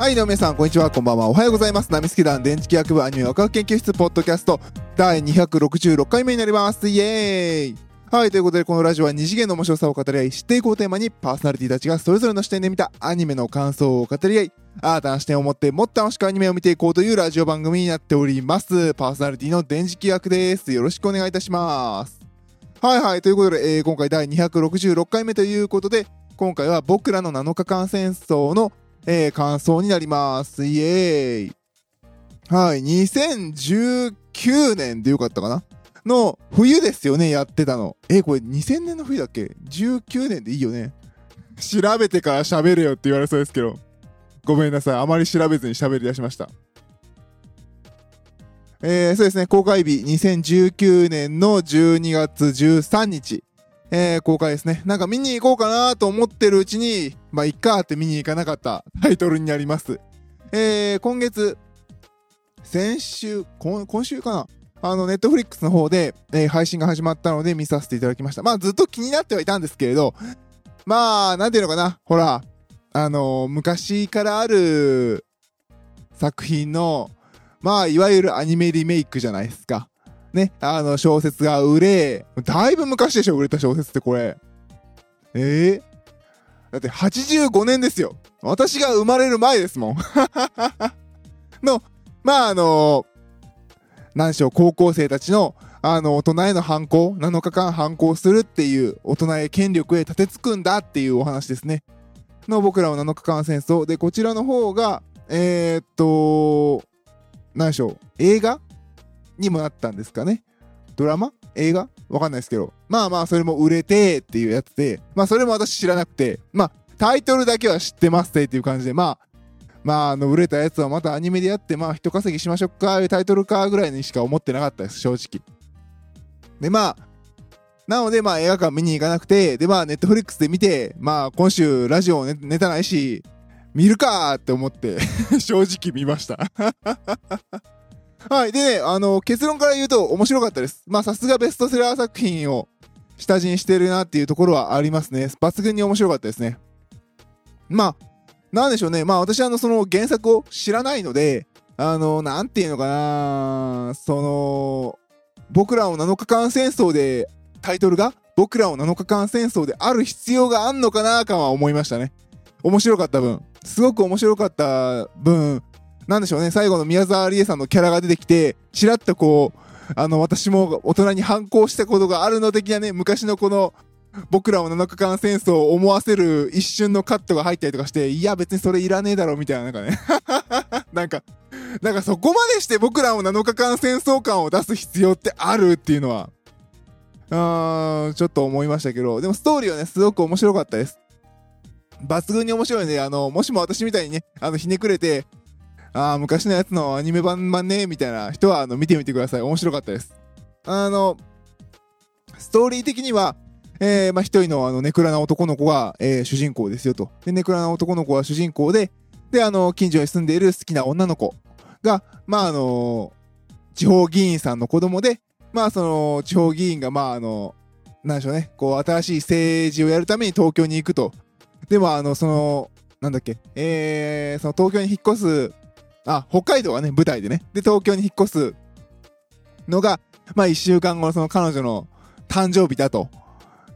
はい、どうも皆さん、こんにちは、こんばんは。おはようございます。ナミスケ団電磁気学部アニメワクワク研究室ポッドキャスト第266回目になります。イエーイはい、ということで、このラジオは二次元の面白さを語り合い、知っていこうテーマに、パーソナリティたちがそれぞれの視点で見たアニメの感想を語り合い、新たな視点を持ってもっと楽しくアニメを見ていこうというラジオ番組になっております。パーソナリティの電磁気学です。よろしくお願いいたします。はいはい、ということで、えー今回第266回目ということで、今回は僕らの7日間戦争の、えー感想になります。イエーイ。はい、2019年でよかったかな？の冬ですよね、やってたの。えーこれ2000年の冬だっけ ?19 年でいいよね。調べてから喋れよって言われそうですけど。ごめんなさい。あまり調べずに喋り出しました。えーそうですね、公開日2019年の12月13日。えー公開ですね。なんか見に行こうかなと思ってるうちに、まあ、いっかって見に行かなかったタイトルになります。えー今月、先週、今今週かな？あの、ネットフリックスの方で、えー配信が始まったので見させていただきました。まあ、ずっと気になってはいたんですけれど、まあ、なんていうのかな？ほら、あのー昔からある作品の、まあ、いわゆるアニメリメイクじゃないですか。ね、あの、小説が売れ、だいぶ昔でしょ、売れた小説ってこれ。ええだって85年ですよ。私が生まれる前ですもん。の、まあ、あのなんでしょう、高校生たちの、あの、大人への反抗、7日間反抗するっていう、大人へ権力へ立てつくんだっていうお話ですね。の僕らの7日間戦争。で、こちらの方が、えー、っと、なんでしょう、映画にもなったんですかね。ドラマ？映画？わかんないですけど。まあまあ、それも売れてっていうやつで、まあそれも私知らなくて、まあ、タイトルだけは知ってますっていう感じで、まあ、まあ、あの、売れたやつはまたアニメでやって、まあ、人稼ぎしましょうか、いうタイトルか、ぐらいにしか思ってなかったです、正直。で、まあ、なので、まあ、映画館見に行かなくて、で、まあ、ネットフリックスで見て、まあ、今週、ラジオネネタないし、見るかって思って、正直見ました。はい。でね、あの、結論から言うと面白かったです。まあ、さすがベストセラー作品を下地にしてるなっていうところはありますね。抜群に面白かったですね。まあ、なんでしょうね。まあ、私はあの、その原作を知らないので、あの、なんていうのかなその、僕らを7日間戦争で、タイトルが僕らを7日間戦争である必要があんのかなかは思いましたね。面白かった分。すごく面白かった分、なんでしょうね、最後の宮沢りえさんのキャラが出てきて、ちらっとこう、あの、私も大人に反抗したことがあるの的なね、昔のこの、僕らを7日間戦争を思わせる一瞬のカットが入ったりとかして、いや別にそれいらねえだろ、みたいな、なんかね。なんか、なんかそこまでして僕らを7日間戦争感を出す必要ってあるっていうのは、あーんちょっと思いましたけど、でもストーリーはね、すごく面白かったです。抜群に面白いんで、あの、もしも私みたいにね、あの、ひねくれて、ああ、昔のやつのアニメ版版ね、みたいな人は、あの、見てみてください。面白かったです。あの、ストーリー的には、えー、まあ、一人の、あの、ネクラな男の子が、えー主人公ですよと。で、ネクラな男の子は主人公で、で、あの、近所に住んでいる好きな女の子が、まあ、あの、地方議員さんの子供で、まあ、その、地方議員が、まあ、あの、なんでしょうね、こう、新しい政治をやるために東京に行くと。でも、あの、その、なんだっけ、えー、その東京に引っ越す、あ、北海道はね、舞台でね。で、東京に引っ越すのが、まあ、一週間後のその彼女の誕生日だと。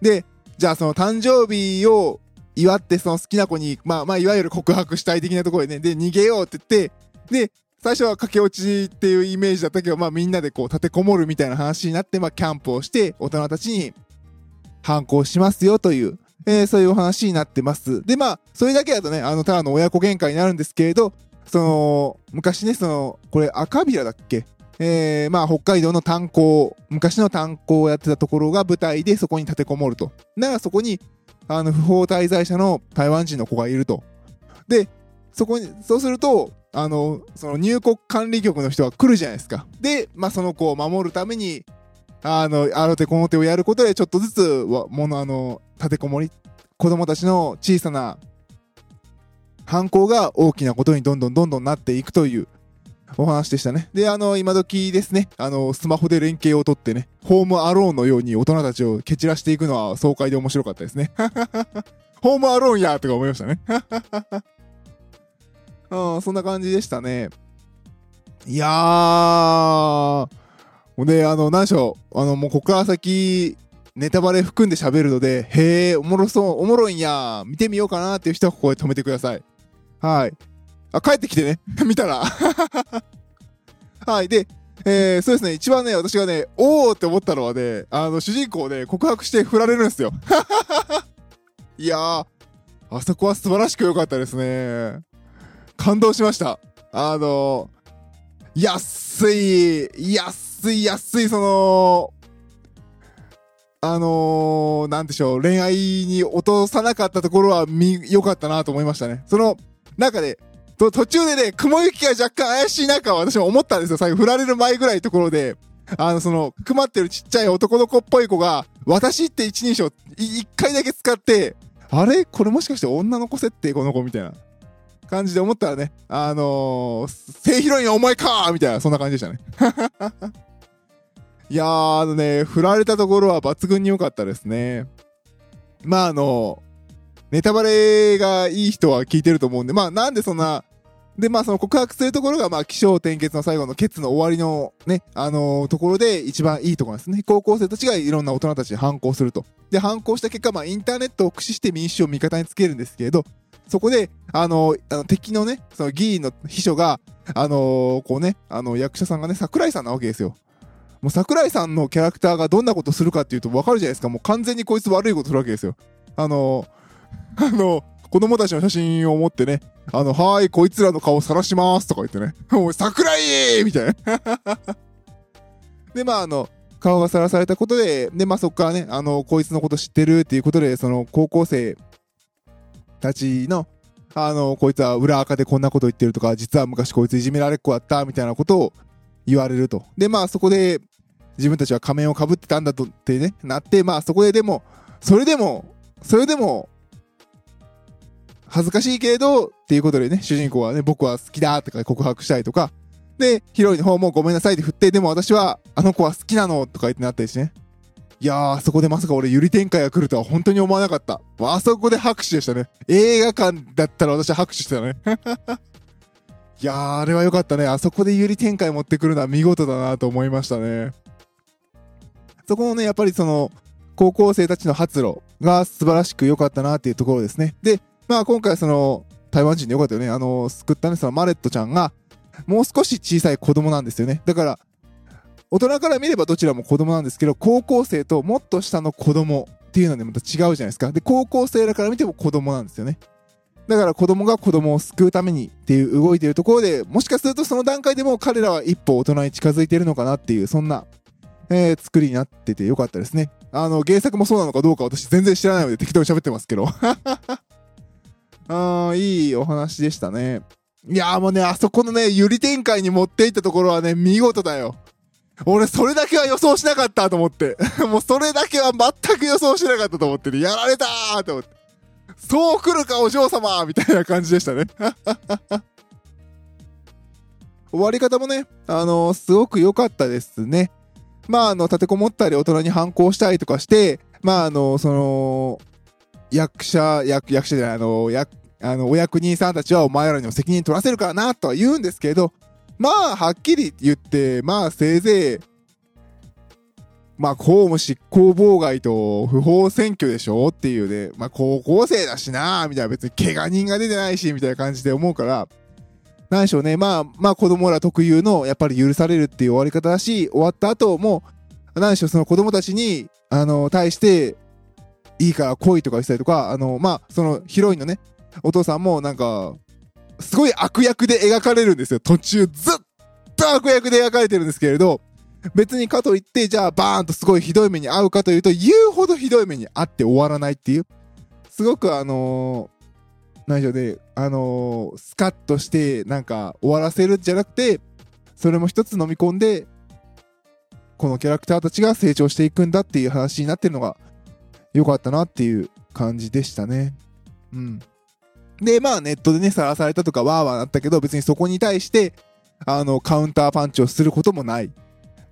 で、じゃあその誕生日を祝ってその好きな子に、まあまあ、いわゆる告白したい的なところでね、で、逃げようって言って、で、最初は駆け落ちっていうイメージだったけど、まあみんなでこう立てこもるみたいな話になって、まあキャンプをして、大人たちに反抗しますよという、えーそういうお話になってます。で、まあ、それだけだとね、あの、ただの親子喧嘩になるんですけれど、その、昔ね、その、これ赤ビラだっけ？えー、まあ、北海道の炭鉱、昔の炭鉱をやってたところが舞台でそこに立てこもると。だからそこに、あの、不法滞在者の台湾人の子がいると。で、そこに、そうすると、あの、その入国管理局の人が来るじゃないですか。で、まあ、その子を守るために、あの、あの手この手をやることで、ちょっとずつ、もの、あの、立てこもり、子供たちの小さな犯行が大きなことにどんどんどんどんなっていくというお話でしたね。で、あの、今時ですね、あの、スマホで連携を取ってね、ホームアローンのように大人たちを蹴散らしていくのは爽快で面白かったですね。ホームアローンやとか思いましたね。うん、そんな感じでしたね。いやー、もうね、あの、何でしょう、あの、もうここから先、ネタバレ含んで喋るので、へえ、おもろそう、おもろいんや、見てみようかなっていう人はここで止めてください。はい。あ、帰ってきてね、見たら。はい。で、えー、そうですね、一番ね、私がね、おーって思ったのはね、あの、主人公ね、告白して振られるんですよ。いやー、あそこは素晴らしく良かったですね。感動しました。あの、安い、安い、安い、その、あのー、なんでしょう、恋愛に落とさなかったところは、良かったなと思いましたね。その、中で、と、途中でね、雲行きが若干怪しい中は私も思ったんですよ。最後、振られる前ぐらいのところで、あの、その、くまってるちっちゃい男の子っぽい子が、私って一人称、一回だけ使って、あれ？これもしかして女の子設定この子みたいな感じで思ったらね、あのー、正ヒロインお前かみたいな、そんな感じでしたね。いやー、あのね、振られたところは抜群に良かったですね。まあ、あの、ネタバレがいい人は聞いてると思うんで、まあ、なんでそんな、で、まあ、その告白するところが、まあ、気象転結の最後のケツの終わりのね、あのー、ところで一番いいところなんですね。高校生たちがいろんな大人たちに反抗すると。で、反抗した結果、まあ、インターネットを駆使して民主を味方につけるんですけれど、そこで、あのー、あの敵のね、その議員の秘書が、あのー、こうね、あの、役者さんがね、桜井さんなわけですよ。もう桜井さんのキャラクターがどんなことするかっていうと分かるじゃないですか。もう完全にこいつ悪いことするわけですよ。あの、あの、子供たちの写真を持ってね、あの、はーい、こいつらの顔さらしますとか言ってね、もう桜井みたいな。で、まあ、あの、顔がさらされたことで、で、まあ、そっからね、あの、こいつのこと知ってるっていうことで、その、高校生たちの、あの、こいつは裏垢でこんなこと言ってるとか、実は昔こいついじめられっ子だった、みたいなことを言われると。で、まあ、そこで、自分たちは仮面をかぶってたんだとってね、なって、まあそこででも、それでも、それでも、恥ずかしいけれど、っていうことでね、主人公はね、僕は好きだとか告白したりとか、で、ヒロインの方もごめんなさいって振って、でも私は、あの子は好きなのとか言ってなったりしてね。いや、あそこでまさか俺、ゆり展開が来るとは本当に思わなかった。あそこで拍手でしたね。映画館だったら私は拍手してたね。いやー、あれは良かったね。あそこでゆり展開持ってくるのは見事だなと思いましたね。そこのね、やっぱりその、高校生たちの発露が素晴らしく良かったなっていうところですね。で、まあ今回その、台湾人で良かったよね。あの、救ったね、そのマレットちゃんが、もう少し小さい子供なんですよね。だから、大人から見ればどちらも子供なんですけど、高校生ともっと下の子供っていうのでまた違うじゃないですか。で、高校生らから見ても子供なんですよね。だから子供が子供を救うためにっていう動いてるところで、もしかするとその段階でも彼らは一歩大人に近づいているのかなっていう、そんなえー、作りになっててよかったですね。あの、原作もそうなのかどうか私全然知らないので適当に喋ってますけど。あー、いいお話でしたね。いやーもうね、あそこのね、ゆり展開に持っていったところはね、見事だよ。俺、それだけは予想しなかったと思って。もうそれだけは全く予想しなかったと思ってね、やられたーと思って。そう来るか、お嬢様みたいな感じでしたね。終わり方もね、あのー、すごく良かったですね。まあ、あの、立てこもったり大人に反抗したりとかして、まあ、あの、その、役者、役、役者じゃない、あの、役、あの、お役人さんたちはお前らにも責任取らせるからな、とは言うんですけど、まあ、はっきり言って、まあ、せいぜい、まあ、公務執行妨害と不法占拠でしょっていうね、まあ、高校生だしな、みたいな別に怪我人が出てないし、みたいな感じで思うから、なんでしょうね。まあ、まあ子供ら特有の、やっぱり許されるっていう終わり方だし、終わった後も、なんでしょう、その子供たちに、あの、対して、いいから来いとか言ったりとか、あの、まあ、そのヒロインのね、お父さんもなんか、すごい悪役で描かれるんですよ。途中ずっと悪役で描かれてるんですけれど、別にかといって、じゃあバーンとすごいひどい目に遭うかというと、言うほどひどい目に遭って終わらないっていう、すごくあの何でしょうね、あのー、スカッとして、なんか、終わらせるんじゃなくて、それも一つ飲み込んで、このキャラクターたちが成長していくんだっていう話になってるのが、良かったなっていう感じでしたね。うん。で、まあ、ネットでね、さらされたとか、わーわーなったけど、別にそこに対して、あの、カウンターパンチをすることもない。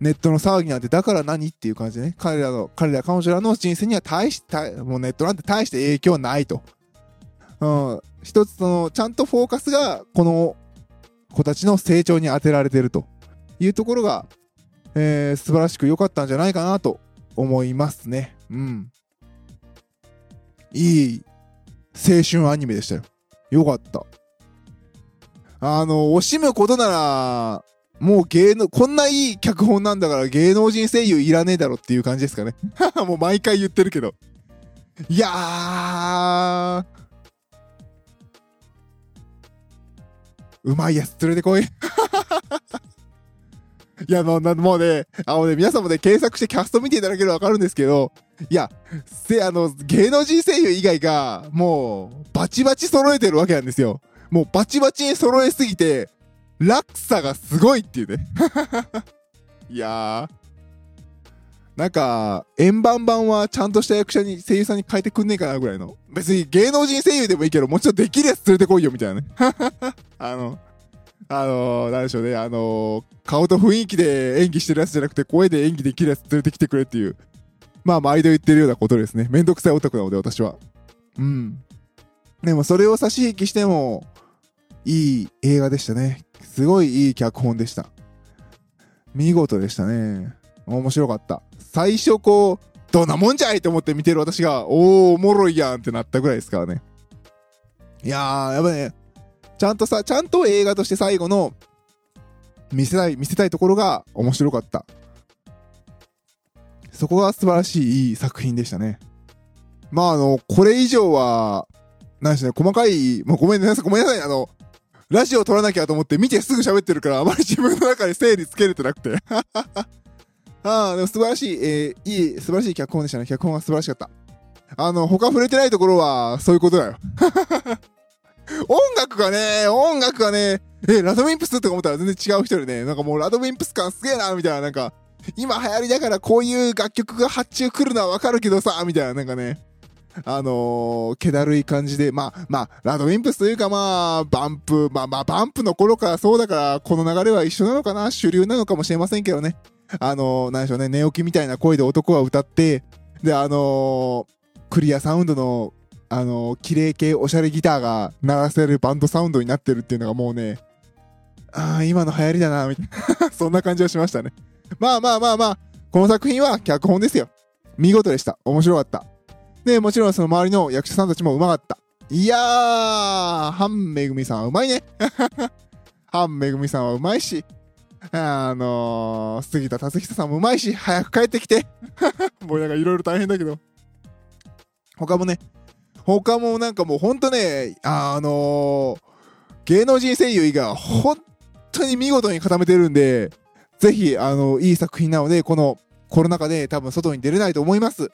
ネットの騒ぎなんてだから何っていう感じでね、彼らの、彼ら、彼女らの人生には大して、もうネットなんて大して影響ないと。うん、一つその、ちゃんとフォーカスが、この子たちの成長に当てられてるというところが、えー、素晴らしく良かったんじゃないかなと思いますね。うん。いい青春アニメでしたよ。よかった。あの、惜しむことなら、もう芸能、こんないい脚本なんだから芸能人声優いらねえだろっていう感じですかね。もう毎回言ってるけど。いやー。うまいやつ連れてこい。いや、もう、もうね、あのね、皆さんもね、検索してキャスト見ていただければわかるんですけど、いや、せ、あの、芸能人声優以外が、もう、バチバチ揃えてるわけなんですよ。もう、バチバチに揃えすぎて、落差がすごいっていうね。いやー。なんか、円盤版はちゃんとした役者に、声優さんに変えてくんねえかなぐらいの。別に芸能人声優でもいいけど、もうちょっとできるやつ連れてこいよみたいなね。あの、あのー、なんでしょうね、あのー、顔と雰囲気で演技してるやつじゃなくて、声で演技できるやつ連れてきてくれっていう、まあ、毎度言ってるようなことですね。めんどくさいオタクなので、私は。うん。でも、それを差し引きしても、いい映画でしたね。すごいいい脚本でした。見事でしたね。面白かった。最初こう、どんなもんじゃいと思って見てる私が、おー、おもろいやんってなったぐらいですからね。いやー、やっぱね、ちゃんとさ、ちゃんと映画として最後の、見せたい、見せたいところが面白かった。そこが素晴らしいいい作品でしたね。まああの、これ以上は、なんでしょうね、細かい、もうごめんなさい、ごめんなさい、あの、ラジオ撮らなきゃと思って見てすぐ喋ってるから、あまり自分の中で整理つけれてなくて。ああ、でも素晴らしい、えー、いい、素晴らしい脚本でしたね。脚本が素晴らしかった。あの、他触れてないところは、そういうことだよ。音楽がね、音楽がね、え、ラドウィンプスとか思ったら全然違う人でね、なんかもうラドウィンプス感すげえな、みたいな、なんか、今流行りだからこういう楽曲が発注来るのはわかるけどさ、みたいな、なんかね、あのー、気だるい感じで、まあ、まあ、ラドウィンプスというかまあ、バンプ、まあまあ、バンプの頃からそうだから、この流れは一緒なのかな、主流なのかもしれませんけどね。あのー、なんでしょうね、寝起きみたいな声で男は歌って、で、あのー、クリアサウンドの、あの、綺麗系おしゃれギターが鳴らせるバンドサウンドになってるっていうのがもうね、ああ、今の流行りだな、みたいな。そんな感じがしましたね。まあまあまあまあ、この作品は脚本ですよ。見事でした。面白かった。で、もちろんその周りの役者さんたちもうまかった。いやー、ハンめぐみさんはうまいね。ハンめぐみさんはうまいし、あのー、杉田達久さんもうまいし、早く帰ってきて。もうなんかいろいろ大変だけど。他もね、他もなんかもうほんとね、あのー、芸能人声優以外は本当に見事に固めてるんで、ぜひ、あの、いい作品なので、このコロナ禍で多分外に出れないと思います。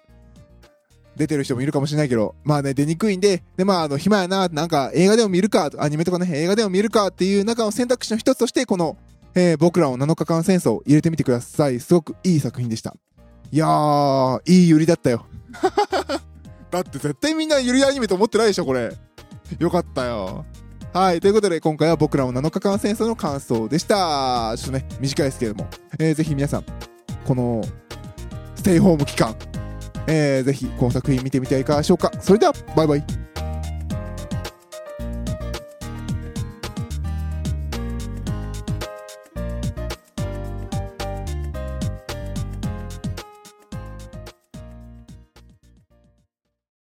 出てる人もいるかもしれないけど、まあね、出にくいんで、で、まあ、あの、暇やな、なんか映画でも見るか、アニメとかね、映画でも見るかっていう中の選択肢の一つとして、この、えー僕らの7日間戦争入れてみてください。すごくいい作品でした。いやー、いいユリだったよ。だって絶対みんなゆるやアニメと思ってないでしょ、これ。よかったよ。はい。ということで、今回は僕らの7日間戦争の感想でした。ちょっとね、短いですけれども、えーぜひ皆さん、この、ステイホーム期間、えーぜひこの作品見てみてはいかがでしょうか。それでは、バイバイ。